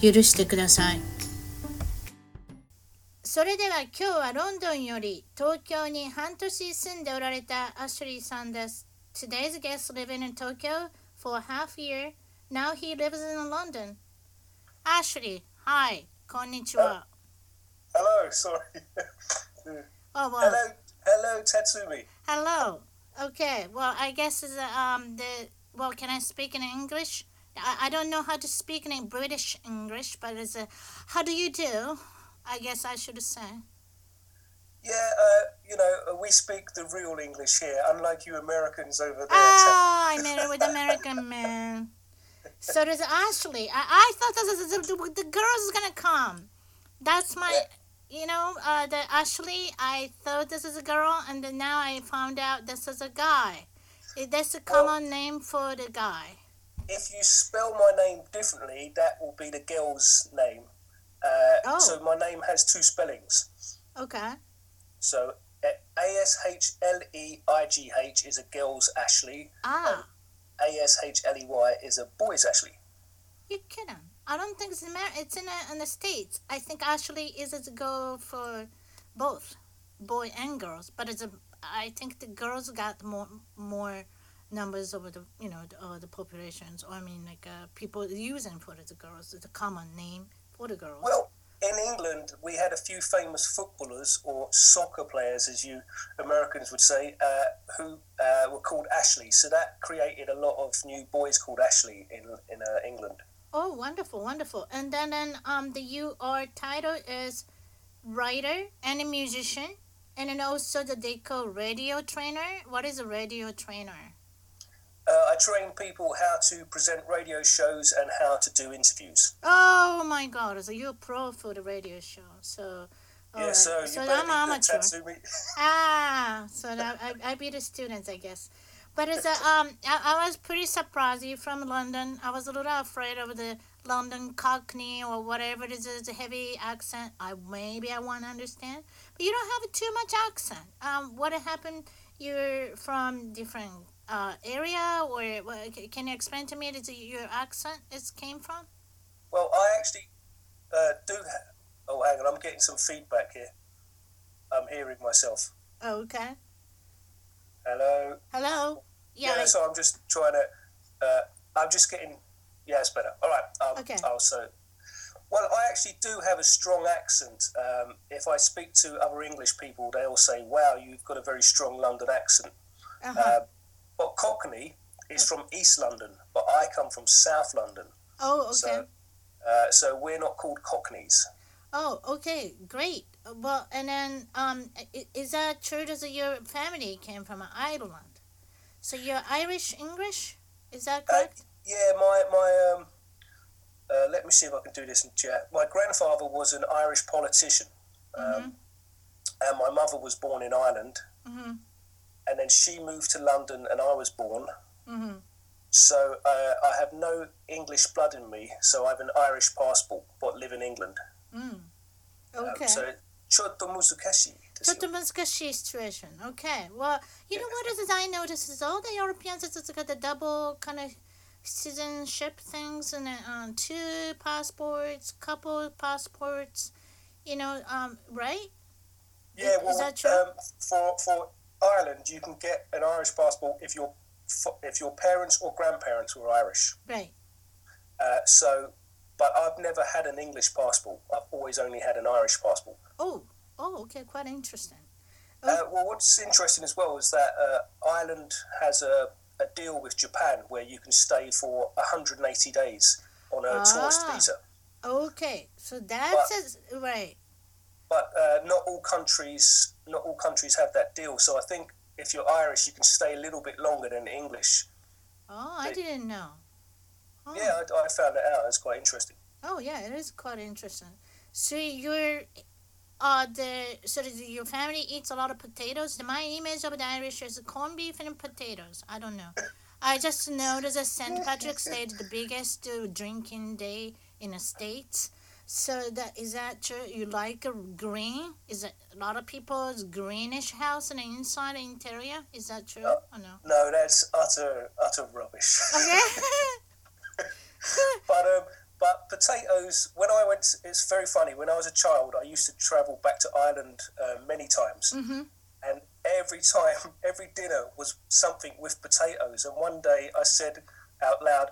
許してくださいそれでは今日はロンドンより東京に半年住んでおられたアシュリーさんです Today's guest living in Tokyo for a half year Now he lives in London Ashley, hi こんにちは Hello, sorry. Oh, well, hello, hello, Tatsumi. Hello. Okay. Well, I guess is um the well. Can I speak in English? I, I don't know how to speak in British English, but it's a how do you do? I guess I should say. Yeah, uh, you know, uh, we speak the real English here, unlike you Americans over there. Ah, I married with American man. So there's Ashley. I, I thought this is the, the girl is gonna come. That's my, you know, uh, the Ashley. I thought this is a girl, and then now I found out this is a guy. That's a common name for the guy. If you spell my name differently, that will be the girl's name. Uh, Oh. So my name has two spellings. Okay. So A S H L E I G H is a girl's Ashley. Ah, A S H L E Y is a boy's Ashley. you kidding? I don't think it's Amer- It's in the, in the states. I think Ashley is a go for both, boy and girls. But it's a. I think the girls got more more numbers of the you know the, uh, the populations. Or I mean like uh, people using for the girls. It's a common name for the girls. Well, in England, we had a few famous footballers or soccer players, as you Americans would say, uh, who uh, were called Ashley. So that created a lot of new boys called Ashley in in uh, England. Oh, wonderful, wonderful. And then, then um, the UR title is writer and a musician, and then also the they call radio trainer. What is a radio trainer? Uh, I train people how to present radio shows and how to do interviews. Oh my God! So you're a pro for the radio show. So, yeah, alright. so so I'm amateur. Ah, so that I, I be the students, I guess. But it's a, um, I, I was pretty surprised you from London. I was a little afraid of the London Cockney or whatever it is, it's a heavy accent. I maybe I want to understand, but you don't have too much accent. Um, what happened? You're from different uh area, or can you explain to me? It your accent it came from? Well, I actually uh, do. Ha- oh, hang on, I'm getting some feedback here. I'm hearing myself. Oh, okay. Hello. Hello. Yeah. Yeah, like- so I'm just trying to. Uh, I'm just getting. Yeah, it's better. All right. Um, Okay. Also, well, I actually do have a strong accent. Um, if I speak to other English people, they all say, "Wow, you've got a very strong London accent." uh-huh. Uh, but Cockney is from East London, but I come from South London. oh, okay. So, uh, so we're not called Cockneys. Oh, okay, great. Uh, Well, and then um, is that true that your family came from Ireland? So you're Irish English? Is that Uh, correct? yeah, my my um. Uh, let me see if I can do this in chat. My grandfather was an Irish politician, um, Mhm. and my mother was born in Ireland. Mm-hmm and then she moved to London and I was born. Mm-hmm. So uh, I have no English blood in me, so I have an Irish passport, but live in England. Mm. Um, Okay. so ちょっと難しいですよ。ちょっと難しい situation. Okay. Well, you know what is it I noticed is all the Europeans it's got the double kind of citizenship things and uh, two passports, couple passports, you know, um, right? yeah, is well, that true? Um, for for Ireland, you can get an Irish passport if your if your parents or grandparents were Irish. Right. Uh, so, but I've never had an English passport. I've always only had an Irish passport. Oh, oh, okay, quite interesting. Uh, well, what's interesting as well is that uh, Ireland has a, a deal with Japan where you can stay for 180 days on a tourist Ah. visa. Okay, so that's a, right. But uh, not all countries, not all countries have that deal. So I think if you're Irish, you can stay a little bit longer than English. Oh, I didn't know. Oh, Yeah, I, I found that out. It's quite interesting. Oh yeah, it is quite interesting. So you're uh the so your family eats a lot of potatoes. My image of the Irish is corned beef and potatoes. I don't know. I just noticed that St. Patrick's Day is the biggest uh, drinking day in the states. So that is that true? You like a green? Is it a lot of people's greenish house and inside the interior? Is that true No. or no? No, that's utter utter rubbish. Okay. but um, but potatoes. When I went, it's very funny. When I was a child, I used to travel back to Ireland uh, many times, mm-hmm. and every time, every dinner was something with potatoes. And one day, I said out loud,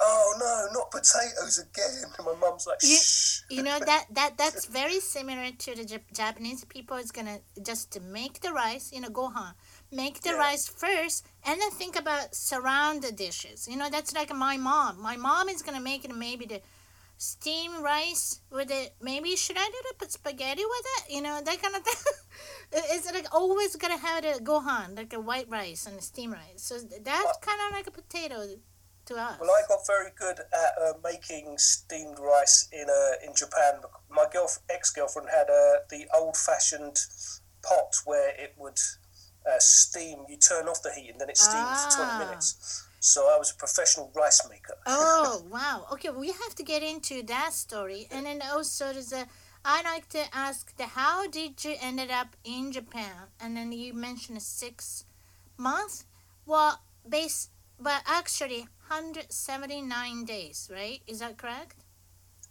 "Oh no, not potatoes again!" And my mum's like, You- "Shh." You know that that that's very similar to the Jap- Japanese people. Is gonna just to make the rice, you know, gohan. Make the Yeah. rice first, and then think about surround the dishes. You know, that's like my mom. My mom is gonna make it maybe the steam rice with it. Maybe should I do the put spaghetti with it? You know, that kind of thing. It- it's like always gonna have the gohan, like a white rice and a steam rice. So that's kind of like a potato to us. Well, I got very good at uh, making steamed rice in uh, in Japan. My girl, ex girlfriend had uh, the old fashioned pot where it would uh, steam. You turn off the heat and then it steams for Ah. twenty minutes. So I was a professional rice maker. oh wow okay we have to get into that story and then also there's a i like to ask the how did you ended up in japan and then you mentioned six months well base but actually 179 days right is that correct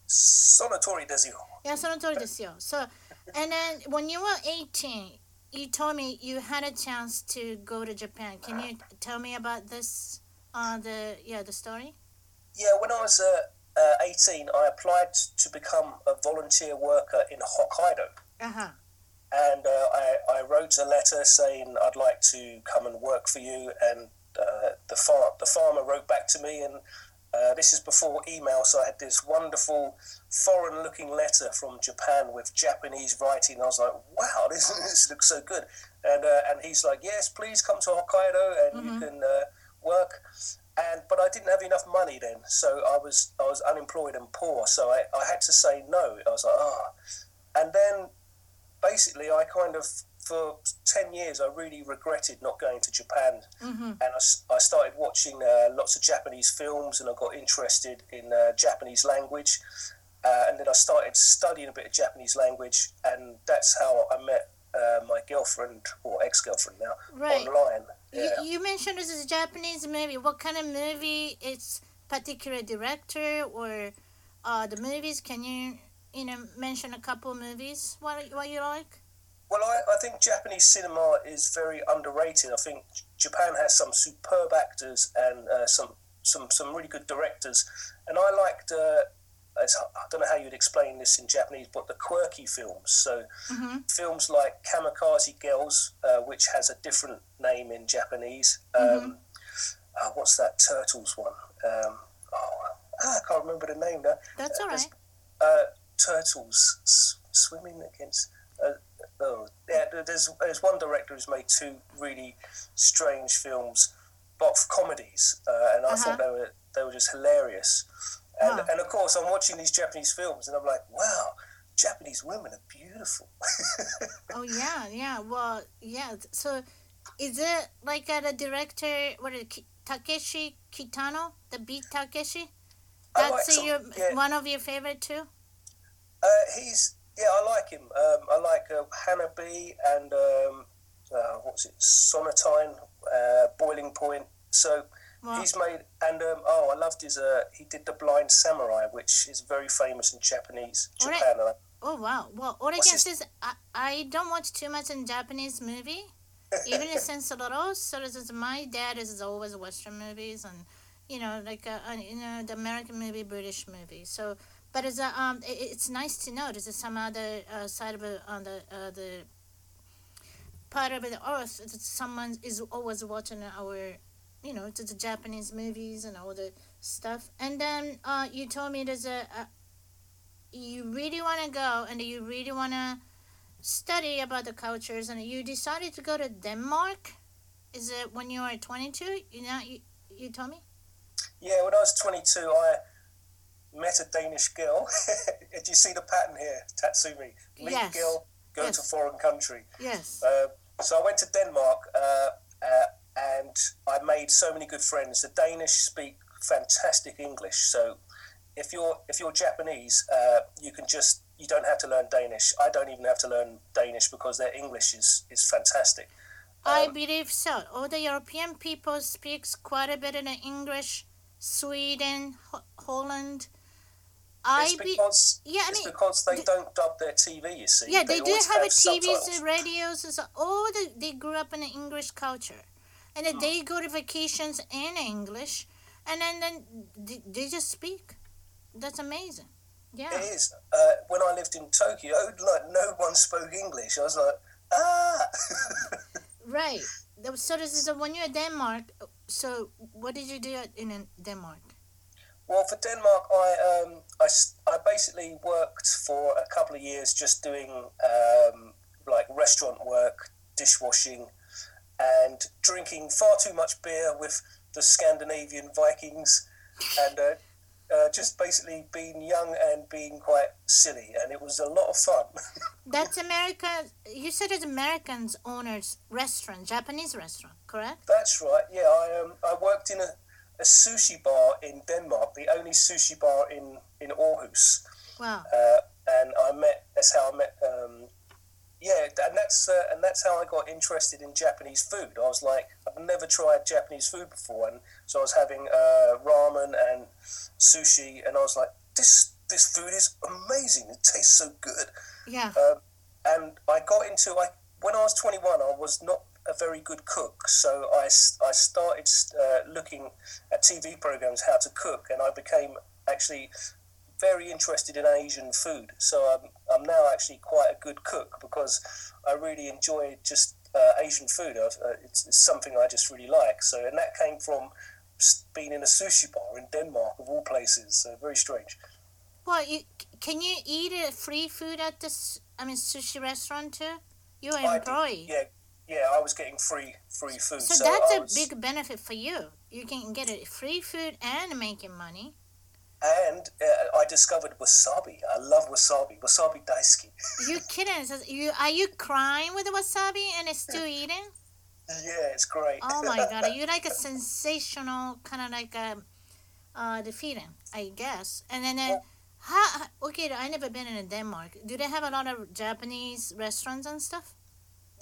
Sonatori desu. いやその通りですよ so and then when you were 18 you told me you had a chance to go to japan can you tell me about this uh the yeah the story Yeah, when I was uh, uh, 18, I applied to become a volunteer worker in Hokkaido. uh-huh and uh, I, I wrote a letter saying I'd like to come and work for you. And uh, the far, the farmer wrote back to me, and uh, this is before email, so I had this wonderful foreign-looking letter from Japan with Japanese writing. I was like, wow, this, this looks so good. And uh, and he's like, yes, please come to Hokkaido and you can uh, work. And but I didn't have enough money then, so I was I was unemployed and poor, so I, I had to say no. I was like, ah. And then basically I kind of for 10 years I really regretted not going to Japan mm-hmm. and I, I started watching uh, lots of Japanese films and I got interested in uh, Japanese language uh, and then I started studying a bit of Japanese language and that's how I met uh, my girlfriend or ex-girlfriend now Right. online You, yeah you mentioned this is a Japanese movie. What kind of movie? It's particular director or uh, the movies? Can you you know mention a couple movies? What what you like? Well, I, I think Japanese cinema is very underrated. I think Japan has some superb actors and uh, some, some some really good directors. And I liked, uh, as, I don't know how you'd explain this in Japanese, but the quirky films. So Mm-hmm. films like Kamikaze Girls, uh, which has a different name in Japanese. Um, uh, what's that Turtles one? Um, oh, I can't remember the name now. That's all right. Uh, turtles swimming against. Oh, yeah. There's there's one director who's made two really strange films, both comedies, uh, and I Uh-huh. thought they were they were just hilarious. And Huh. and of course, I'm watching these Japanese films, and I'm like, wow, Japanese women are beautiful. Oh yeah, yeah. Well, yeah. So, is it like uh, the director? What is it, Takeshi Kitano? The Beat Takeshi? Like That's uh, your yeah. one of your favorite too. Uh, he's yeah, I like him. Um, I like uh, Hanabi and um, uh, what's it, Sonatine, uh, Boiling Point. So he's made and um, oh, I loved his. Uh, he did the Blind Samurai, which is very famous in Japanese Japan. I- oh wow. Well, all I his- is I, I don't watch too much in Japanese movie. even since little, so this is my dad is always Western movies and you know like uh, uh, you know the American movie, British movie. So, but it's uh, um it, it's nice to know there's some other uh, side of it on the uh, the part of the earth that someone is always watching our you know to the Japanese movies and all the stuff. And then uh, you told me there's a, a you really want to go and you really want to study about the cultures and you decided to go to Denmark. Is it when you were 22? You know, you, you told me? yeah, when I was 22, I met a Danish girl. Did you see the pattern here, Tatsumi? Meet Yes. girl, go Yes. to foreign country. Yes. Uh, so I went to Denmark uh, uh, and I made so many good friends. The Danish speak fantastic English. So if you're if you're Japanese, uh, you can just you don't have to learn Danish. I don't even have to learn Danish because their English is is fantastic. I Um, believe so. All the European people speaks quite a bit in English. Sweden, Ho- Holland. I it's be because yeah, I it's because they the- don't dub their TV. You see, yeah, they, do always have a subtitles. TVs, radios. So all the they grew up in the English culture, and then they go to vacations in English, and then then they, they just speak. That's amazing. Yeah. It is. Uh, when I lived in Tokyo, like no one spoke English. I was like, ah. Right. So this is when you're in Denmark. So what did you do in in Denmark? Well, for Denmark, I, um, I, I basically worked for a couple of years just doing um, like restaurant work, dishwashing, and drinking far too much beer with the Scandinavian Vikings, and uh, uh, just basically being young and being quite silly, and it was a lot of fun. That's America. You said it's Americans owners restaurant, Japanese restaurant, correct? That's right. Yeah, I um, I worked in a, a sushi bar in Denmark, the only sushi bar in in Aarhus. Wow. uh, and I met. That's how I met. Um, yeah, and that's uh, and that's how I got interested in Japanese food. I was like, I've never tried Japanese food before, and so I was having uh, ramen and sushi, and I was like, this this food is amazing. It tastes so good. Yeah. Um, and I got into I when I was 21, I was not a very good cook, so I, I started uh, looking at TV programs how to cook, and I became actually very interested in Asian food. So I'm, I'm now actually quite a good cook because I really enjoy just uh, Asian food. Uh, it's, it's something I just really like. So and that came from being in a sushi bar in Denmark of all places. So very strange. Well, you, can you eat free food at this? I mean, sushi restaurant too. You're an employee. yeah, yeah, I was getting free free food. So, So, that's I a was, big benefit for you. You can get it free food and making money. And uh, I discovered wasabi. I love wasabi. Wasabi daisuki. You kidding? So you are you crying with the wasabi and it's still eating? yeah, it's great. Oh my god, are you like a sensational kind of like a uh the feeling, I guess. And then uh, Well- how okay, I never been in Denmark. Do they have a lot of Japanese restaurants and stuff?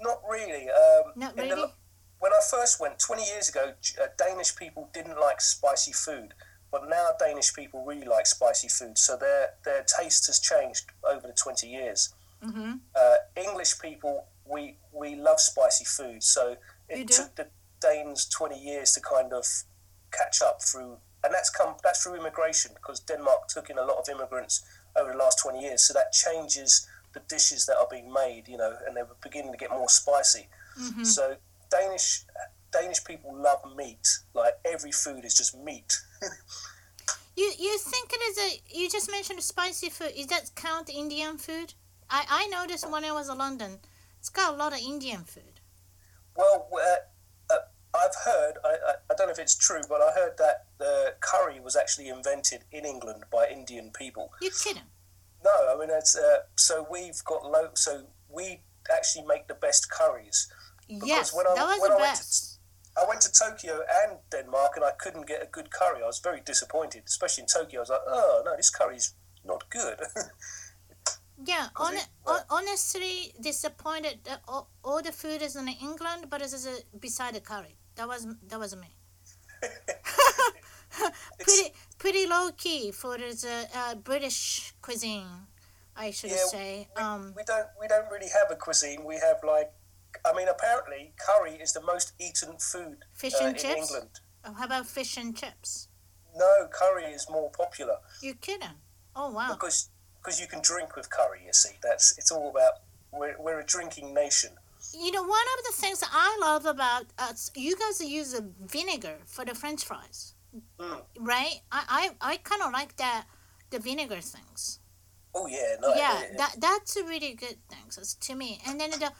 Not really. Um, Not in the- when I first went 20 years ago, uh, Danish people didn't like spicy food, but now Danish people really like spicy food. So their their taste has changed over the 20 years. Mm-hmm. Uh, English people, we we love spicy food. So it took the Danes 20 years to kind of catch up through, and that's come that's through immigration because Denmark took in a lot of immigrants over the last 20 years. So that changes the dishes that are being made, you know, and they were beginning to get more spicy. Mm-hmm. So Danish Danish people love meat. Like every food is just meat. You you think it is a you just mentioned spicy food. Is that count Indian food? I I noticed when I was in London, it's got a lot of Indian food. Well, uh, uh, I've heard. I, I, I don't know if it's true, but I heard that the curry was actually invented in England by Indian people. You kidding? No, I mean it's uh, so we've got low. So we actually make the best curries. Yes, when I- that was when the I went to- best. I went to Tokyo and Denmark, and I couldn't get a good curry. I was very disappointed, especially in Tokyo. I was like, oh no, this curry's not good. yeah, on, it- hon- honestly disappointed that all, all the food is in England, but it's uh, beside the curry. That was that was me. pretty pretty low key for the uh, uh, British cuisine, I should Yeah, say. Um, we don't we don't really have a cuisine. We have like, I mean, apparently curry is the most eaten food fish uh, and in chips. England. Oh, how about fish and chips? No, curry is more popular You kidding? Oh wow! because because you can drink with curry. You see, that's it's all about. We're, we're a drinking nation. You know, one of the things that I love about us, you guys use vinegar for the French fries, Mm. right? I I, I kind of like that the vinegar things. Oh yeah, no, yeah, it- it- that that's a really good thing so it's to me. And then the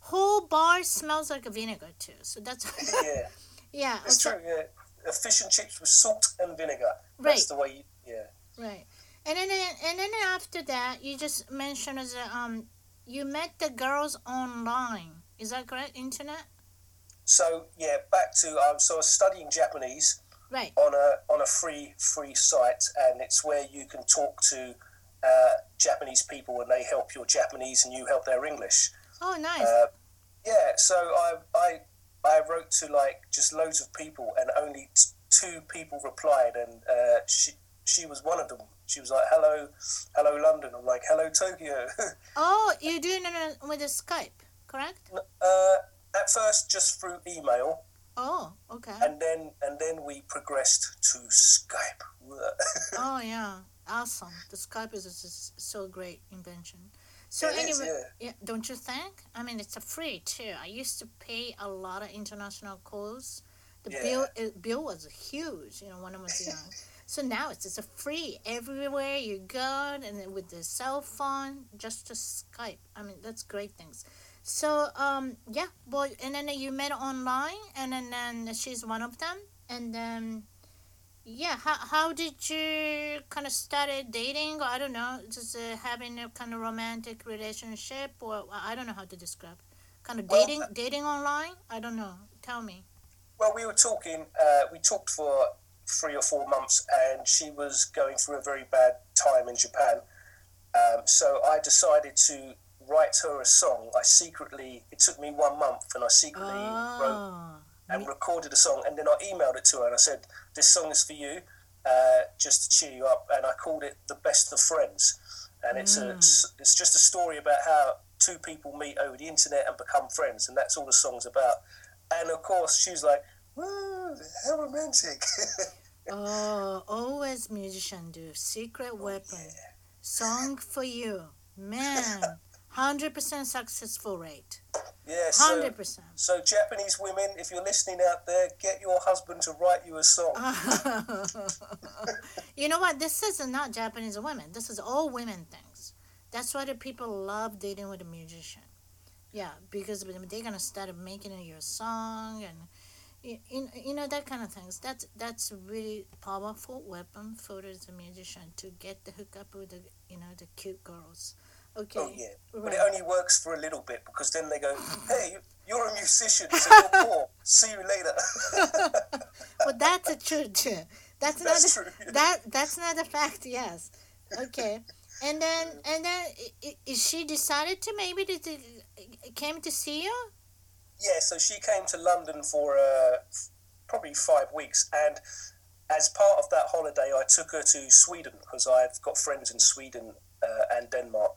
whole bar smells like a vinegar too. So that's yeah, yeah. it's true. Yeah, fish and chips with salt and vinegar. Right. That's the way. You, yeah. Right. And then and then after that, you just mentioned as a, um, you met the girls online. Is that correct? Internet. So yeah, back to um, so I was studying Japanese Right. on a on a free free site, and it's where you can talk to uh, Japanese people, and they help your Japanese, and you help their English. Oh, nice. Uh, yeah, so I I I wrote to like just loads of people, and only t- two people replied, and uh, she she was one of them. She was like, "Hello, hello London." I'm like, "Hello Tokyo." oh, you're doing it with the Skype, correct? uh, at first, just through email, Oh, okay. and then and then we progressed to Skype. oh yeah, awesome. The Skype is just so great invention. So It is, anyway, yeah, don't you think? I mean, it's a free too. I used to pay a lot of international calls. The Yeah. bill uh, bill was huge, you know, when I was young. so now it's just a free everywhere you go, and then with the cell phone, just to Skype. I mean, that's great things. So um yeah, well, and then you met online, and then, then she's one of them, and then yeah how, how did you kind of started dating or i don't know just uh, having a kind of romantic relationship or i don't know how to describe kind of Well, dating dating online i don't know tell me Well, we were talking. Uh, we talked for three or four months, and she was going through a very bad time in Japan. Um, so I decided to write her a song. I secretly. It took me one month, and I secretly wrote oh and recorded a song, and then I emailed it to her, and I said, "This song is for you, uh, just to cheer you up." And I called it "The Best of Friends," and it's a it's, it's just a story about how two people meet over the internet and become friends, and that's all the song's about. And of course, she was like, "Woo, how romantic!" oh always musician do secret weapon song for you man 100% successful rate yeah, so 100% so Japanese women, if you're listening out there, get your husband to write you a song. you know what? This is not Japanese women. This is all women things. That's why the people love dating with a musician. Yeah, because they're gonna start making your song and you, you, you know that kind of things. That's that's really powerful weapon for the musician to get the hook up with the you know the cute girls. Okay. Oh yeah, but it only works for a little bit because then they go, "Hey, you're a musician, so you're poor. See you later." well, that's a true too. That's, That's not true, yeah. that that's not a fact. Yes. Okay. And then and then is she decided to maybe to, to came to see you? yeah, so she came to London for uh, probably five weeks, and as part of that holiday, I took her to Sweden because I've got friends in Sweden uh, and Denmark.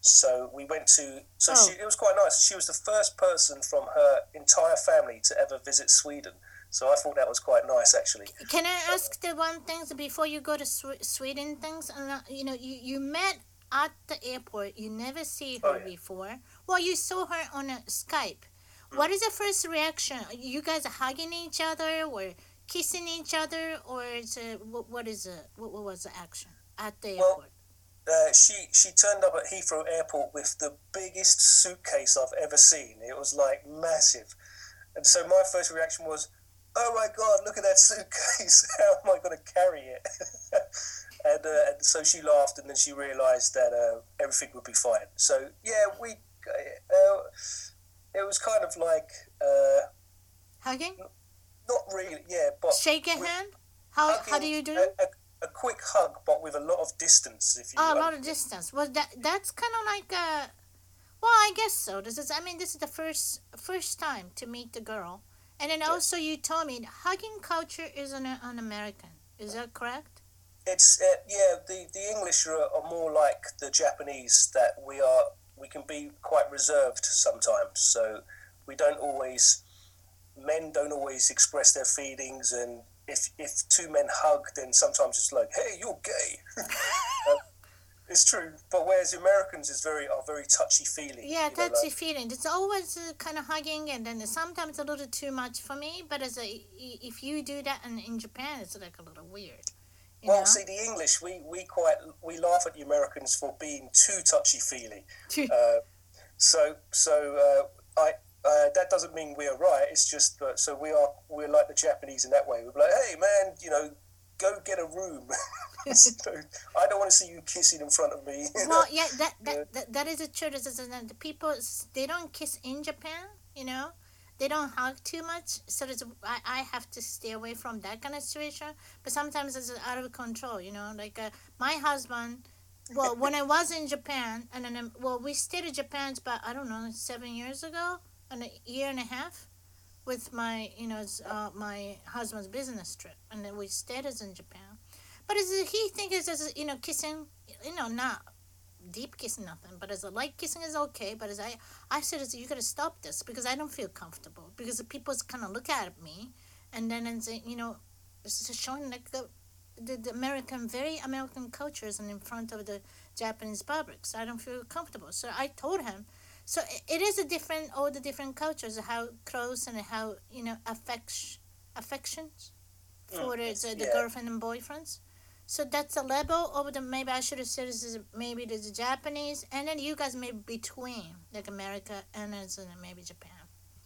So we went to. So Oh. she, it was quite nice. She was the first person from her entire family to ever visit Sweden. So I thought that was quite nice, actually. Can I ask the one things before you go to Sweden? Things and uh, you know you you met at the airport. You never see her Oh, yeah. before. Well, you saw her on a Skype. What is the first reaction? You guys hugging each other or kissing each other, or is it, what, what is it? What, what was the action at the Well, airport? Uh, she she turned up at Heathrow Airport with the biggest suitcase I've ever seen. It was like massive, and so my first reaction was, "Oh my god, look at that suitcase! How am I going to carry it?" and, uh, and so she laughed, and then she realised that uh, everything would be fine. So yeah, we uh, it was kind of like uh, Hugging, not really, yeah, but shake a hand. How how do you do? A, a, a quick hug, but with a lot of distance. If you Oh, a lot of distance. Well, that that's kind of like a. Well, I guess so. This is. I mean, this is the first first time to meet the girl, and then Yes. also you told me hugging culture is an an American. Is that correct? It's uh, yeah. The the English are, are more like the Japanese. That we are we can be quite reserved sometimes. So we don't always men don't always express their feelings, and if if two men hug, then sometimes it's like, hey, you're gay. Uh, it's true, but whereas Americans is very are very touchy feely. Yeah, you know, that's like- feeling. It's always uh, kind of hugging, and then sometimes a little too much for me. But as a, if you do that in, in Japan, it's like a little weird. Well, know? see, the English, we, we quite we laugh at the Americans for being too touchy feely. Uh, so so uh, I uh, that doesn't mean we're right. It's just that so we are we're like the Japanese in that way. We're like, hey man, you know, go get a room. I don't want to see you kissing in front of me. well, yeah, that that, yeah. that, that is a true. The people they don't kiss in Japan, you know. They don't hug too much, so it's, I, I have to stay away from that kind of situation. But sometimes it's out of control, you know. Like uh, my husband, well, when I was in Japan, and then well, we stayed in Japan but I don't know seven years ago, and a year and a half with my you know uh, my husband's business trip, and then we stayed in Japan. But as he thinks as you know kissing, you know not deep kissing nothing, but as a light kissing is okay. But as I I said, you gotta stop this because I don't feel comfortable because the people kind of look at me, and then and say you know it's just showing like the, the, the American very American cultures and in front of the Japanese public, so I don't feel comfortable. So I told him so it is a different all the different cultures how close and how you know affection affections for mm, the, the yeah. girlfriend and boyfriends so that's a level of the maybe i should have said this is maybe the japanese and then you guys maybe between like america and then maybe japan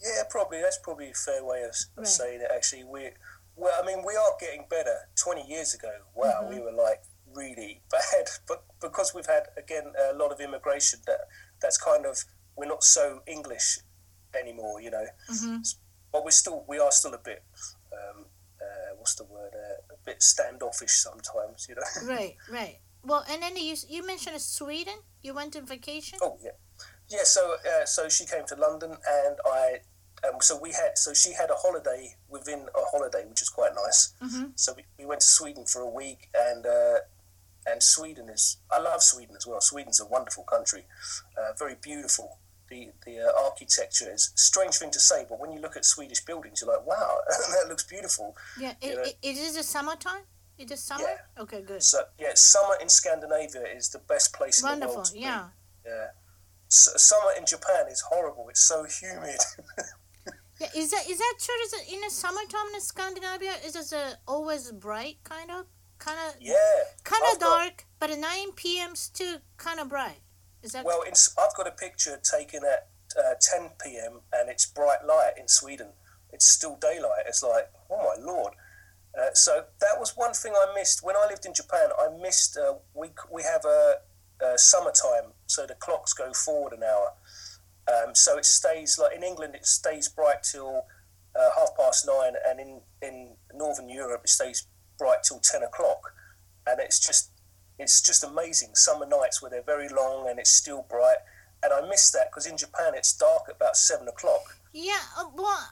yeah probably that's probably a fair way of, of right. saying it actually we well i mean we are getting better 20 years ago wow mm-hmm. we were like really bad but because we've had again a lot of immigration that that's kind of we're not so English anymore, you know. Mm-hmm. But we're still we are still a bit um, uh, what's the word uh, a bit standoffish sometimes, you know. Right, right. Well, and then you you mentioned Sweden. You went on vacation. Oh yeah, yeah. So uh, so she came to London, and I. Um, so we had so she had a holiday within a holiday, which is quite nice. Mm-hmm. So we, we went to Sweden for a week, and uh, and Sweden is I love Sweden as well. Sweden's a wonderful country, uh, very beautiful the the uh, architecture is a strange thing to say, but when you look at Swedish buildings, you're like, wow, that looks beautiful. Yeah, it, it, it is a summertime. It is summer. Yeah. Okay, good. So yeah, summer in Scandinavia is the best place Wonderful. in the world. Wonderful. Yeah. Yeah. So, summer in Japan is horrible. It's so humid. yeah, is that is that true? Is it in the summertime in Scandinavia? Is it uh, always bright, kind of, kind of? Yeah. Kind of dark, got... but at nine p.m. still kind of bright. Is that well, I've got a picture taken at uh, 10 p.m. and it's bright light in Sweden. It's still daylight. It's like, oh my lord. Uh, so that was one thing I missed when I lived in Japan. I missed uh, we we have a, a, summertime, so the clocks go forward an hour. Um, so it stays like in England, it stays bright till uh, half past nine, and in in Northern Europe, it stays bright till ten o'clock. And it's just it's just amazing. Summer nights where they're very long and it's still bright. And I miss that because in Japan it's dark at about seven o'clock. Yeah, uh, well,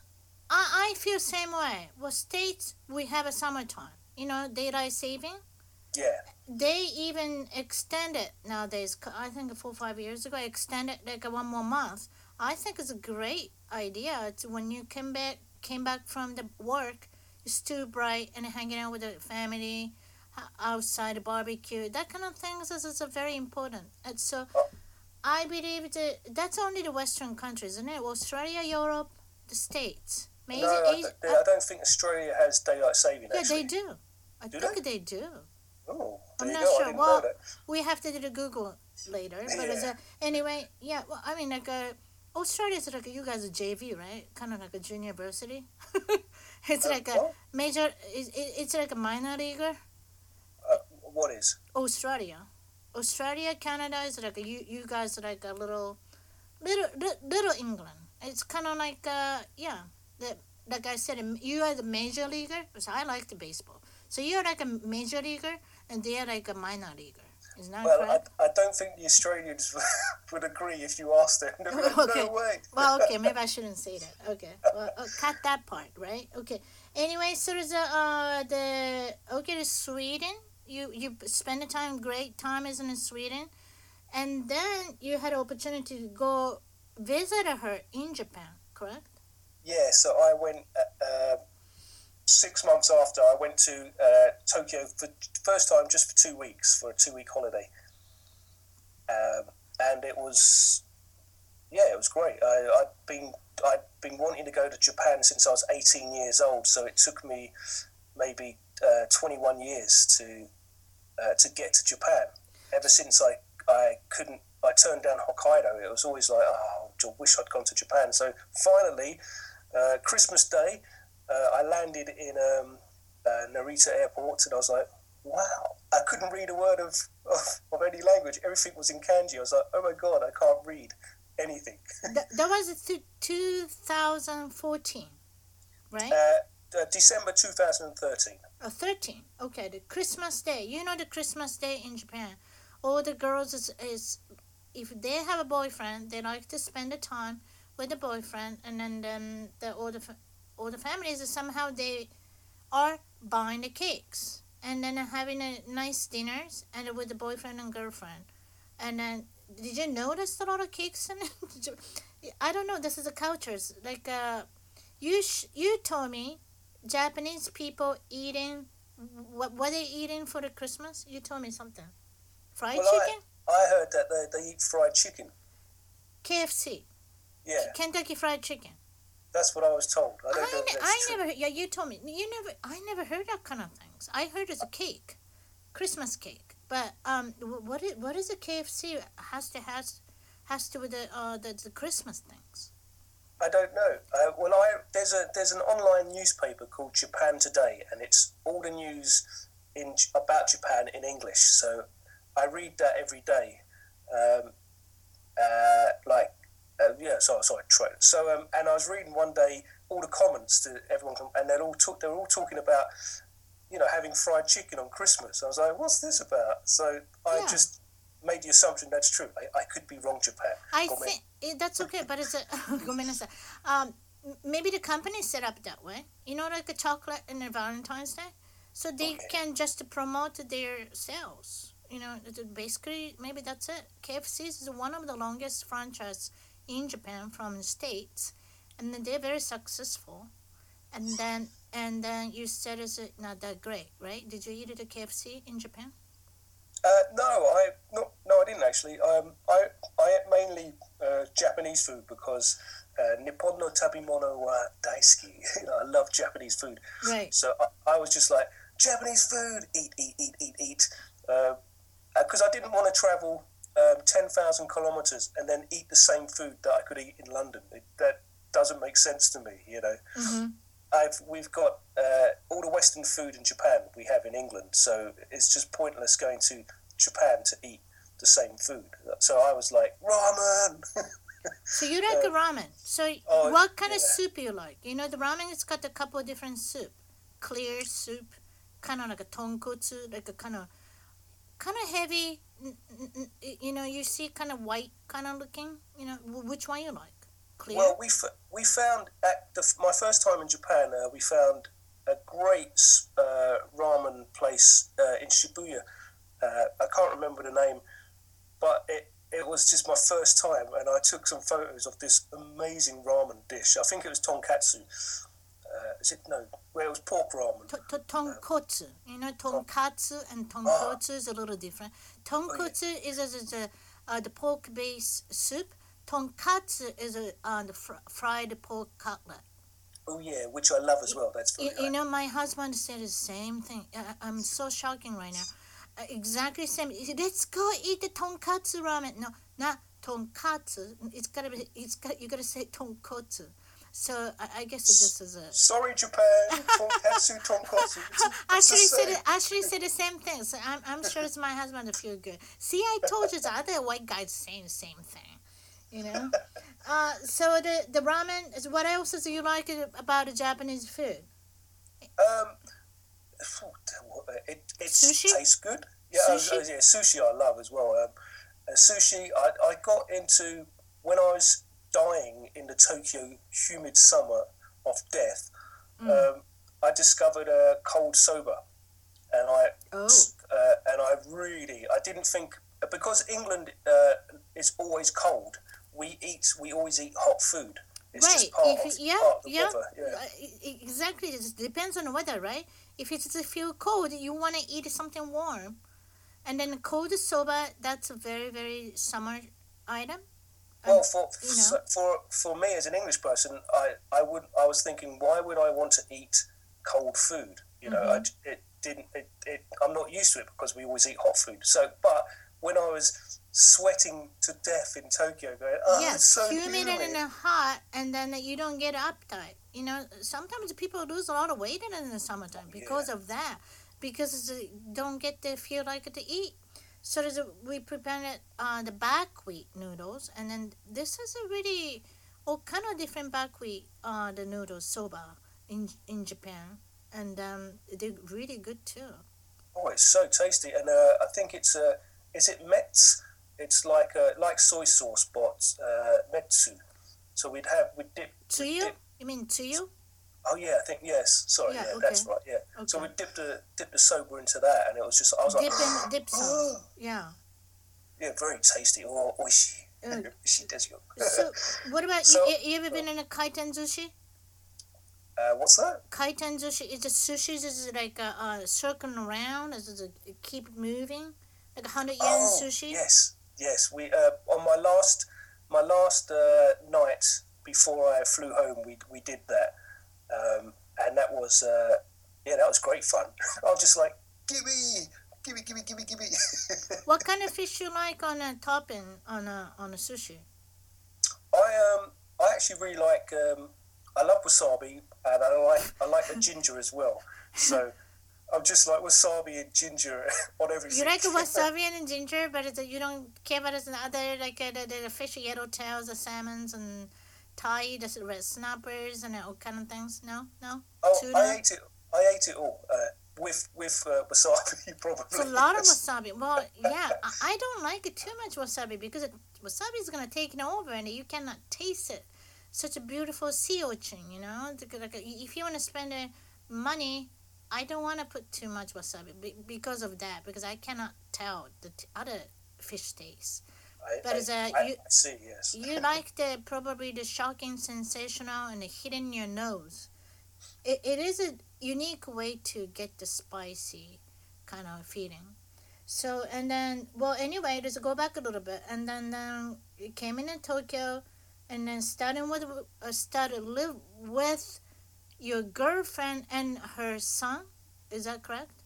I, I feel same way. Well, states we have a summertime. You know, daylight saving. Yeah. They even extend it nowadays. I think four or five years ago, extended like one more month. I think it's a great idea. It's when you came back came back from the work, it's too bright and hanging out with the family outside barbecue, that kind of things is, is very important. And so I believe that that's only the Western countries, isn't it? Australia, Europe, the States. Maybe no, I, Asia, I don't think Australia has daylight saving. Yeah, actually. they do. I do think they, they do. Oh, I'm not go. sure. Well, we have to do the Google later. But yeah. a, anyway, yeah. Well, I mean, like uh, Australia is like you guys are JV, right? Kind of like a junior varsity. it's uh, like a what? major. It, it's like a minor leaguer what is? Australia. Australia, Canada is like a, you you guys are like a little little little England. It's kind of like uh yeah, the, like I said, you are the major leaguer. So I like the baseball. So you're like a major leaguer, and they're like a minor leaguer. Is that well, correct? I, I don't think the Australians would agree if you asked them. No, okay. No way. well, okay, maybe I shouldn't say that. Okay, well, uh, cut that part, right? Okay. Anyway, so there's a, uh, the okay, the Sweden you you spend a time great time isn't in Sweden, and then you had opportunity to go visit her in Japan, correct? Yeah, so I went uh, uh, six months after I went to uh, Tokyo for first time just for two weeks for a two week holiday, um, and it was yeah, it was great. I, I'd been I'd been wanting to go to Japan since I was 18 years old, so it took me maybe uh, 21 years to uh, to get to Japan. Ever since I I couldn't, I turned down Hokkaido. It was always like, oh, I wish I'd gone to Japan. So finally, uh, Christmas Day, uh, I landed in um, uh, Narita Airport, and I was like, wow, I couldn't read a word of, of, of any language. Everything was in kanji. I was like, oh my god, I can't read anything. that, that was th- 2014, right? Uh, uh, December 2013. Oh, 13. Okay, the Christmas Day. You know the Christmas Day in Japan. All the girls is, is if they have a boyfriend, they like to spend the time with the boyfriend, and then then the all the all the families somehow they are buying the cakes and then having a nice dinners and with the boyfriend and girlfriend, and then did you notice a lot of cakes it? I don't know. This is the cultures like uh, you sh- you told me Japanese people eating what what they eating for the Christmas? You told me something. Fried Well, chicken. I heard that they, they eat fried chicken. KFC. Yeah, Kentucky Fried Chicken. that's what I was told. I I, ne- I never yeah you told me you never I never heard that kind of things. I heard it's a cake, Christmas cake. But um, what is what is a KFC has to has has to with the uh the, the Christmas things. I don't know. Uh, well, I there's a there's an online newspaper called Japan Today, and it's all the news in about Japan in English. So I read that every day. Um, uh, like uh, yeah, sorry, sorry. So um, and I was reading one day all the comments to everyone, and they're all talk, they're all talking about you know having fried chicken on Christmas. I was like, what's this about? So I Yeah. just made the assumption that's true. I, I could be wrong, Japan. I think eh, that's okay, but it's a um, maybe the company set up that way. You know, like a chocolate and a Valentine's Day, so they okay. can just promote their sales. You know, basically maybe that's it. KFC is one of the longest franchises in Japan from the states, and they're very successful. And then and then you said it's not that great, right? Did you eat at a KFC in Japan? Uh, no, I not, no, I didn't actually. Um, I I ate mainly uh, Japanese food because uh, Nippon no tabimono wa daisuki. You know, I love Japanese food, Right. so I, I was just like Japanese food, eat, eat, eat, eat, eat. Because I didn't want to travel um, ten thousand kilometers and then eat the same food that I could eat in London. It, that doesn't make sense to me. You know. Mm-hmm. I've we've got uh, all the Western food in Japan we have in England, so it's just pointless going to Japan to eat the same food. So I was like ramen. So you like a ramen. So oh, what kind of yeah. soup you like? You know, the ramen it's got a couple of different soup. Clear soup, kind of like a tonkotsu, like a kind of, kind of heavy. You know, you see kind of white, kind of looking. You know, wh- which one you like? Clear. well, we f- we found at the, f- my first time in Japan, uh, we found a great uh, ramen place uh, in Shibuya. Uh, I can't remember the name, but it it was just my first time, and I took some photos of this amazing ramen dish. I think it was tonkatsu. Uh, is it no? Well, it was pork ramen. To- to- tonkotsu. You know, tonkatsu and tonkotsu is a little different. Tonkotsu is, is, is a, uh, the pork based soup. Tonkatsu is a uh, the fr- fried pork cutlet. Oh yeah, which I love as well. That's very You, you know, my husband said the same thing. I, I'm so shocking right now. Uh, exactly same. Let's go eat the tonkatsu ramen. No, not tonkatsu. It's gotta be. It's got. You gotta say tonkotsu. So I, I guess this is a. Sorry, Japan. Tonkatsu, tonkatsu. It's, it's the Actually said actually said the same thing. So I'm, I'm sure it's my husband to feel good. See, I told you the other white guys saying the same thing. You know. Uh, so the the ramen is what else do you like about the Japanese food? Um, food. it it Sushi? tastes good. Yeah, I Sushi? yeah, sushi I love as well. Um, uh, sushi I, I got into when I was dying in the Tokyo humid summer of death. Mm. Um, I discovered a cold soba, and I Oh. uh, and I really I didn't think because England uh, is always cold. We eat we always eat hot food. It's Right. just part If of, yeah, part of the yeah. weather. Yeah. Uh, exactly. It depends on the weather, right? If it's a feel cold, you want to eat something warm, and then cold soba. That's a very very summer item. Well, for you know. for for me as an English person, I I would I was thinking, why would I want to eat cold food? You know, I, Mm-hmm. it didn't. It, it, I'm not used to it because we always eat hot food. So, but when I was sweating to death in Tokyo, going, oh, yes, it's so humid humid. and hot, and then you don't get appetite. You know, sometimes people lose a lot of weight in the summertime because of that. because they don't get the feel like to eat. So there's a, we prepared uh, the buckwheat noodles, and then this is a really all kind of different buckwheat uh, the noodles soba in in Japan, and um, they're really good too. Oh, it's so tasty, and uh, I think it's uh, is it Mets? It's like uh, like soy sauce, but uh, metsu. So we'd have we dip. Tsuyu? dip- You mean tsuyu? Oh yeah, I think yes. Sorry, Yeah, yeah, okay. that's right. Yeah. So Okay. we dipped the dipped the soba into that, and it was just I was Dip like, in dip some. Yeah. yeah, very tasty. Oh, oishi, Uh, oishi desu. So what about So- you? You ever been in a kaiten sushi? Uh, what's that? Kaiten sushi is a sushi is it like a, uh circling around, is it a, keep moving, like a hundred yen oh, sushi. yes, yes. We uh, on my last my last uh, night before I flew home, we we did that, um, and that was uh, yeah, that was great fun. I was just like, gimme, gimme, gimme, gimme, gimme. What kind of fish you like on a topping on a on a sushi? I um I actually really like um I love wasabi and I like I like a ginger as well. So I'm just like wasabi and ginger on everything. You like the wasabi and ginger, but it's, you don't care about the other like uh, the, the fish yellowtails, the salmons, and tai, the red snappers, and all kind of things. No, no. oh, tuna? I ate it. I ate it all uh, with with uh, wasabi probably. It's a lot of wasabi. Well, yeah, I, don't like it too much wasabi because it, wasabi is gonna take it over and you cannot taste it. Such a beautiful sea urchin, you know. It's Like if you want to spend uh, money, I don't want to put too much wasabi be- because of that because I cannot tell the t- other fish taste. I, But I, uh, I, you- I see. Yes. You like the probably the shocking, sensational, and the hit in your nose. It, it is a unique way to get the spicy kind of feeling. So and then well anyway, let's go back a little bit and then then came in in Tokyo, and then starting with uh, started live with your girlfriend and her son. Is that correct?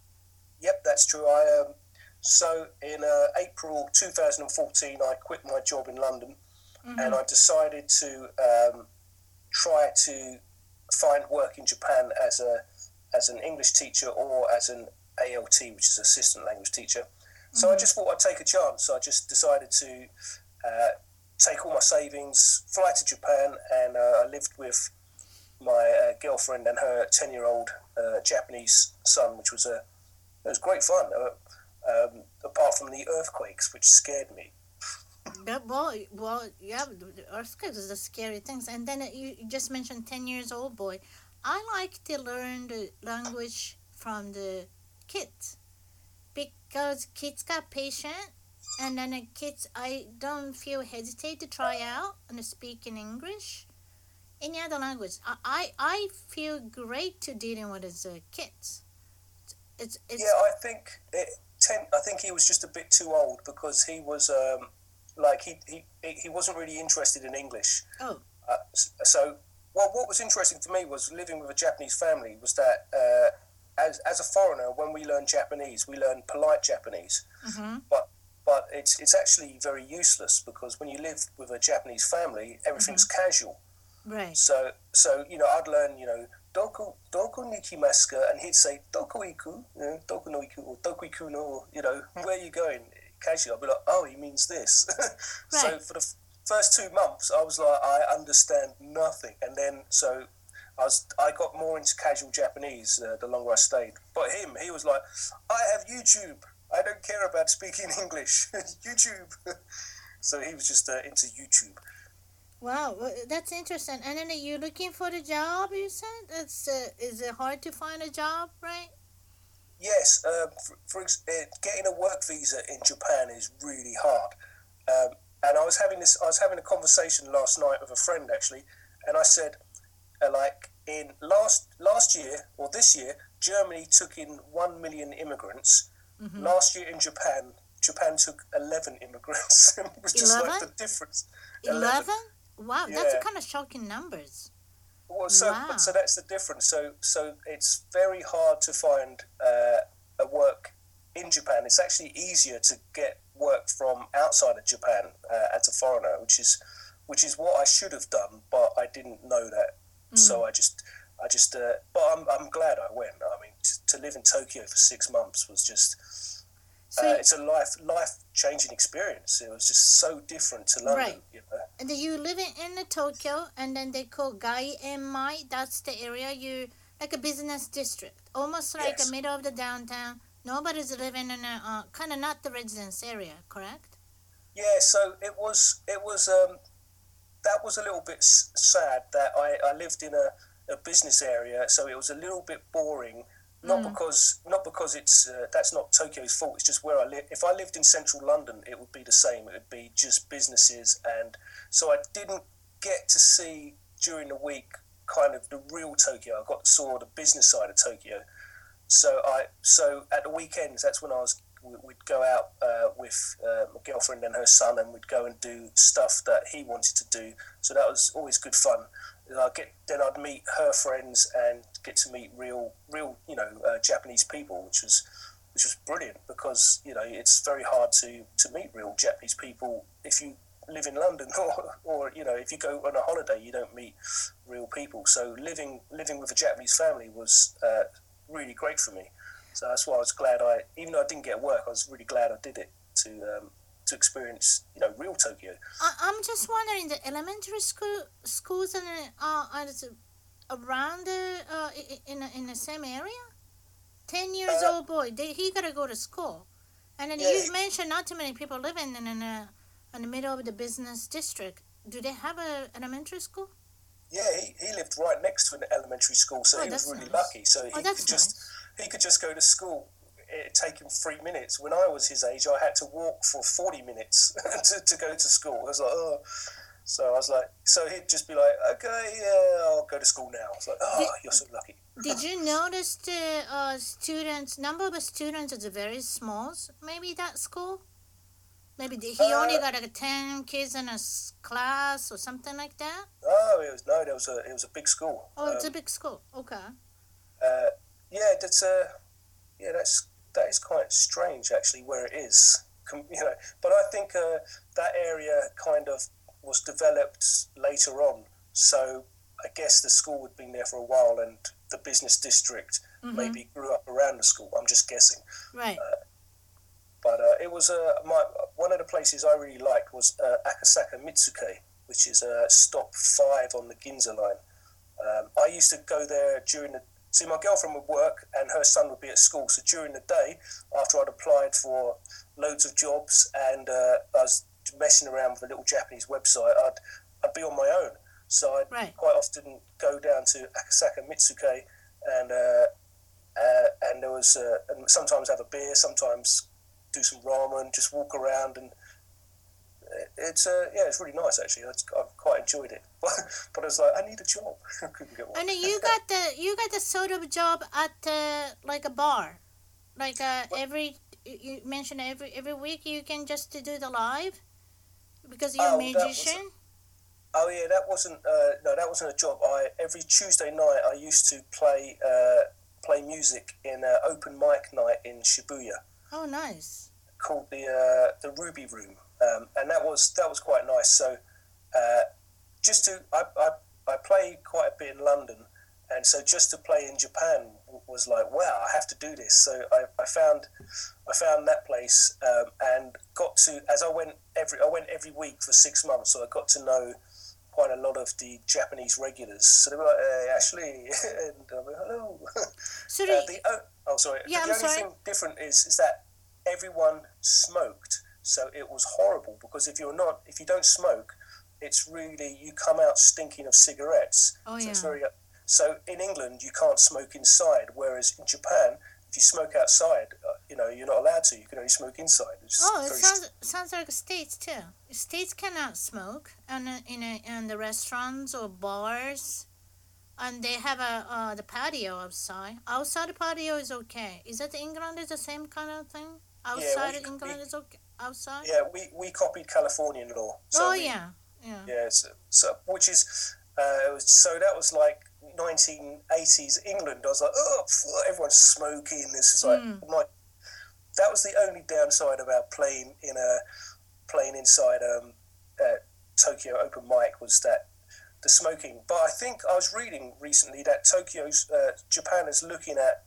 Yep, that's true. I um, so in uh, April 2014, I quit my job in London, Mm-hmm. and I decided to um, try to find work in Japan as a as an English teacher or as an ALT, which is assistant language teacher. So I just thought I'd take a chance. So I just decided to uh, take all my savings, fly to Japan, and uh, I lived with my uh, girlfriend and her ten year old uh, Japanese son, which was a it was great fun. Uh, um, apart from the earthquakes, which scared me. Yeah, well, well, yeah, earthquakes are the scary things. And then you just mentioned 10 years old boy. I like to learn the language from the kids because kids got patient and then the kids, I don't feel hesitate to try out and speak in English. Any other language. I, I, I feel great to dealing with his uh, kids. It's, it's, Yeah, I think it, ten. I think he was just a bit too old because he was um, like he, he he wasn't really interested in English. Oh. Uh, so, well, what was interesting for me was living with a Japanese family was that uh, as as a foreigner, when we learn Japanese, we learn polite Japanese. Mhm. But but it's it's actually very useless because when you live with a Japanese family, everything's casual. Right. So so you know, I'd learn you know doku doku ni kimasu and he'd say doku iku, you know, doku no iku or doku iku no, you know, where are you going? Casually, I'd be like, oh, he means this. So for the f- first two months, I was like, I understand nothing, and then so. I, was, I got more into casual Japanese uh, the longer I stayed. But him, he was like, I have YouTube. I don't care about speaking English. YouTube. so he was just uh, into YouTube. Wow, that's interesting. And then you're looking for the job. You said it's uh, is it hard to find a job, right? Yes, um, for, for uh, getting a work visa in Japan is really hard. Um, and I was having this, I was having a conversation last night with a friend actually, and I said, uh, like in last last year or this year, Germany took in one million immigrants. Mhm. Last year in Japan, Japan took eleven immigrants. it was just like 11? the difference. Eleven. Wow, that's Yeah. kind of shocking numbers. Well, so Wow. so that's the difference. So so it's very hard to find uh, a work in Japan. It's actually easier to get work from outside of Japan uh, as a foreigner, which is which is what I should have done, but I didn't know that. Mm. So I just I just uh, but I'm I'm glad I went. I mean, t- to to live in Tokyo for six months was just. So uh, it's a life life changing experience. It was just so different to London. Right. You know? and you live in, in the Tokyo, and then they call Gai Enmai. That's the area you like a business district, almost like Yes. a middle of the downtown. Nobody's living in a uh, kind of not the residence area, correct? Yeah, so it was it was um, that was a little bit s- sad that I, I lived in a, a business area, so it was a little bit boring. Not because not because it's uh, that's not Tokyo's fault. It's just where I live. If I lived in central London, it would be the same. It would be just businesses, and so I didn't get to see during the week kind of the real Tokyo. I got saw the business side of Tokyo. So I so at the weekends that's when I was we- we'd go out uh, with uh, my girlfriend and her son, and we'd go and do stuff that he wanted to do. So that was always good fun. And I'd get then I'd meet her friends and get to meet real real you know uh, Japanese people, which was which was brilliant because you know it's very hard to to meet real Japanese people if you live in London or or you know if you go on a holiday you don't meet real people. So living living with a Japanese family was uh, really great for me. So that's why I was glad I, even though I didn't get work, I was really glad I did it to um, to experience, you know, real Tokyo. I, I'm just wondering the elementary school schools and uh, are around the uh, in the- in the same area. Ten years Uh, old boy, they, he gotta go to school, and then Yeah, you mentioned not too many people living in in, a, in the middle of the business district. Do they have a elementary school? Yeah, he, he lived right next to an elementary school, so Oh, he was really nice. lucky. So he Oh, could just he could just go to school. It take him three minutes. When I was his age, I had to walk for forty minutes to, to go to school. I was like, oh. So I was like, so he'd just be like, okay, yeah, I'll go to school now. I was like, oh, Did- you're so lucky. Did you notice the uh, students number of students is very small? Maybe that school. Maybe the, he Uh, only got like ten kids in a class or something like that. Oh, it was no, there was a it was a big school. Oh, it's a Um, big school. Okay. uh, yeah, that's uh, yeah, that's that is quite strange actually where it is. You know, but I think uh, that area kind of was developed later on, so I guess the school had been there for a while, and the business district Mhm. maybe grew up around the school. I'm just guessing, Right. but uh, it was uh, my one of the places I really liked was uh, Akasaka Mitsuke, which is uh, stop five on the Ginza line. Um, I used to go there during the. See, my girlfriend would work and her son would be at school. So during the day, after I'd applied for loads of jobs and uh, I was messing around with a little Japanese website, I'd, I'd be on my own. So I'd Right. quite often go down to Akasaka Mitsuke and uh, uh, and there was uh, and sometimes have a beer, sometimes do some ramen, just walk around and it's uh, yeah, it's really nice actually. It's, I've enjoyed it, but, but I was like, I need a job. I couldn't get one. And you got the you got the sort of job at uh, like a bar, like uh, every you mentioned every every week you can just do the live because you're a Oh, was- musician. Oh yeah, that wasn't uh, no, that wasn't a job. I every Tuesday night I used to play uh, play music in an open mic night in Shibuya Oh, nice. called the uh, the Ruby Room, um, and that was that was quite nice. So uh, just to I, I I play quite a bit in London, and so just to play in Japan was like wow, I have to do this. So I, I found I found that place um, and got to as I went every I went every week for six months, so I got to know quite a lot of the Japanese regulars. So they were like, hey, Ashley, and I'm like, hello. So Uh, the, oh, oh, sorry. Yeah, the I'm only sorry. thing different is is that everyone smoked, so it was horrible because if you're not, if you don't smoke, it's really you come out stinking of cigarettes. oh so yeah. it's very. So in England, you can't smoke inside, whereas in Japan, if you smoke outside, uh, you know you're not allowed to. You can only smoke inside. It's Oh, it sounds sounds like states too. States cannot smoke, and in a, in the restaurants or bars, and they have a uh, the patio outside. Outside the patio is okay. Is that England is the same kind of thing? Outside we- of England we- is okay. Outside. Yeah, we, we copied Californian law. So oh we, yeah, yeah. Yeah, so, so which is uh, so that was like 1980s England. I was like, oh, everyone's smoking. This is like Mm. my. That was the only downside about playing in a playing inside um, uh, Tokyo open mic was that the smoking. But I think I was reading recently that Tokyo's uh, Japan is looking at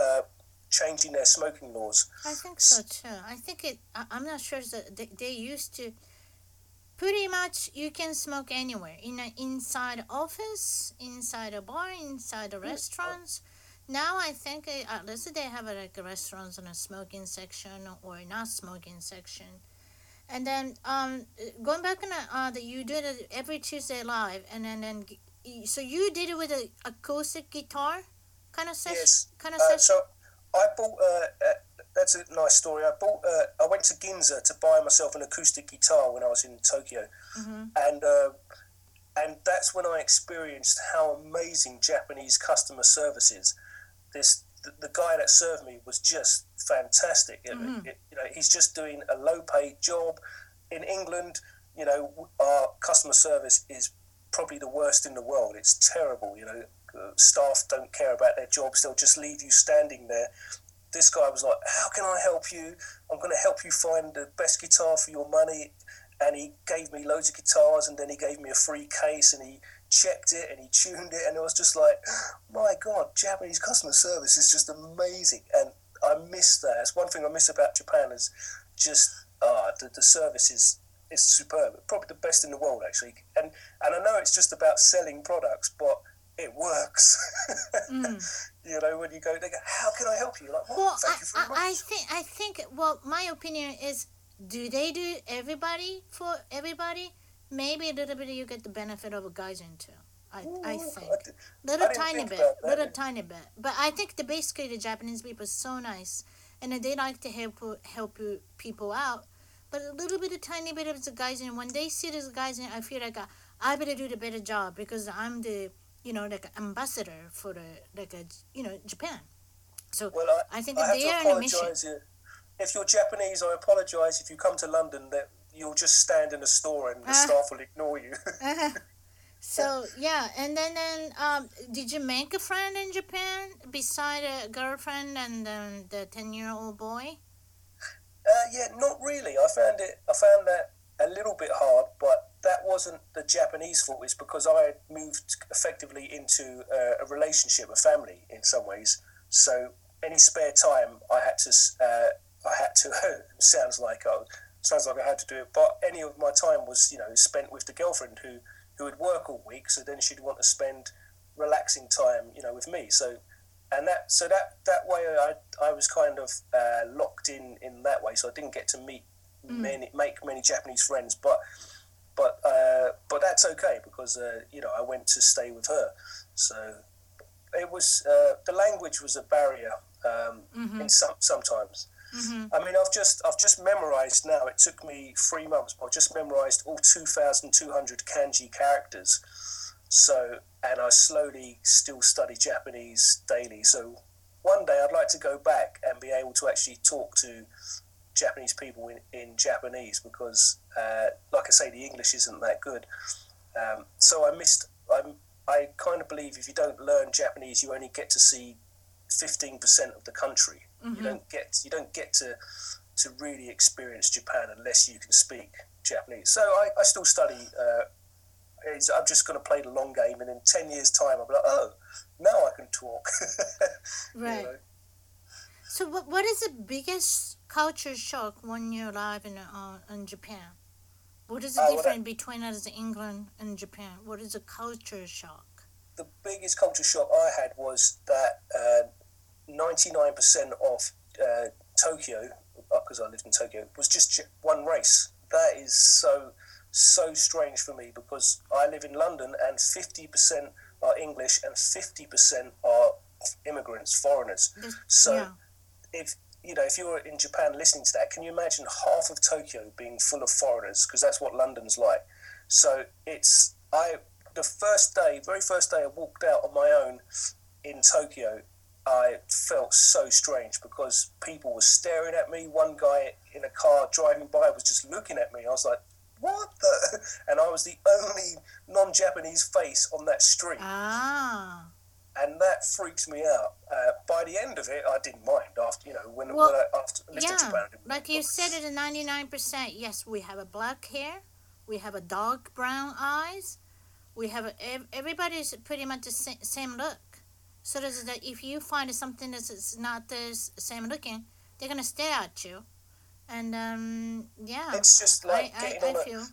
uh, changing their smoking laws. I think so too. I think it. I, I'm not sure that they, they used to. Pretty much, you can smoke anywhere in an inside office, inside a bar, inside a restaurants. Now I think uh, at least they have like restaurants and a smoking section or not smoking section. And then um, going back on uh, the you did it every Tuesday live, and then then so you did it with an acoustic guitar kind of session. Yes. Kind of Uh, session. so I bought. Uh, that's a nice story. I bought. Uh, I went to Ginza to buy myself an acoustic guitar when I was in Tokyo, Mhm. and uh, and that's when I experienced how amazing Japanese customer service is. This the, the guy that served me was just fantastic. It- Mhm. it- you know, he's just doing a low paid job. In England, you know, our customer service is probably the worst in the world. It's terrible. You know, uh, staff don't care about their jobs; they'll just leave you standing there. This guy was like, "How can I help you? I'm going to help you find the best guitar for your money." And he gave me loads of guitars, and then he gave me a free case, and he checked it and he tuned it, and it was just like, my God, Japanese customer service is just amazing, and I miss that. It's one thing I miss about Japan is just ah, the, the service is is superb, probably the best in the world actually. And and I know it's just about selling products, but it works. Mm. You know, when you go, they go, "How can I help you?" Like, well, Well, thank I, you very much. I, I think I think well, my opinion is, do they do everybody for everybody? Maybe a little bit you get the benefit of a gaijin too. I, I think did- little I tiny bit, that. little tiny bit. But I think the basically the Japanese people are so nice, and they like to help help you- people out. But a little bit a tiny bit of the gaijin, when they see this gaijin, I feel like uh, I better do the better job because I'm the you know like an ambassador for the like a, you know Japan. So Well, I, I think I have they to are on a mission. uh, If you're Japanese, I apologise. If you come to London, that you'll just stand in a store and the Ah. staff will ignore you. so yeah, and then then um, did you make a friend in Japan beside a girlfriend and um, the ten year old boy? Uh, yeah, not really. I found it. I found that a little bit hard, but that wasn't the Japanese fault. It's because I had moved effectively into uh, a relationship, a family, in some ways. So any spare time, I had to. Uh, I had to. sounds like I sounds like I had to do it, but any of my time was, you know, spent with the girlfriend who who would work all week. So then she'd want to spend relaxing time, you know, with me. So and that so that that way I I was kind of uh, locked in in that way, so I didn't get to meet Mm. many make many Japanese friends, but but uh, but that's okay because uh, you know I went to stay with her, so it was uh, the language was a barrier um, Mm-hmm. in some sometimes. Mm-hmm. I mean, I've just I've just memorized now. It took me three months, but I've just memorized all two thousand two hundred kanji characters. So, and I slowly still study Japanese daily. So, one day I'd like to go back and be able to actually talk to Japanese people in, in Japanese because, uh, like I say, the English isn't that good. Um, so I missed. I'm. I kind of believe if you don't learn Japanese, you only get to see fifteen percent of the country. Mm-hmm. You don't get. You don't get to to really experience Japan unless you can speak Japanese. So I, I still study. Uh, it's, I'm just going to play the long game, and in ten years' time, I'll be like, oh, now I can talk. You Right. know? So what what is the biggest culture shock when you arrive in uh, in Japan? What is the Uh, what I- difference between us in England and Japan? What is a culture shock? the biggest culture shock I had was that uh, 99% of uh, Tokyo, because I lived in Tokyo, was just one race. That is so, so strange for me because I live in London and 50% are English and 50% are immigrants, foreigners. So yeah. if you know, if you were in Japan listening to that, can you imagine half of Tokyo being full of foreigners? Because that's what London's like. So it's I the first day, very first day I walked out on my own in Tokyo. I felt so strange because people were staring at me. One guy in a car driving by was just looking at me. I was like, "What the?" And I was the only non-Japanese face on that street Ah. And that freaks me out. Uh, by the end of it, I didn't mind. After you know, when, Well, when I, after Yeah, like you said, it ninety nine percent. Yes, we have a black hair, we have a dark brown eyes, we have a, ev- everybody's pretty much the sa- same look. So that, that if you find something that's not the same looking, they're gonna stare at you, and um, yeah, It's just like I, I, I a, feel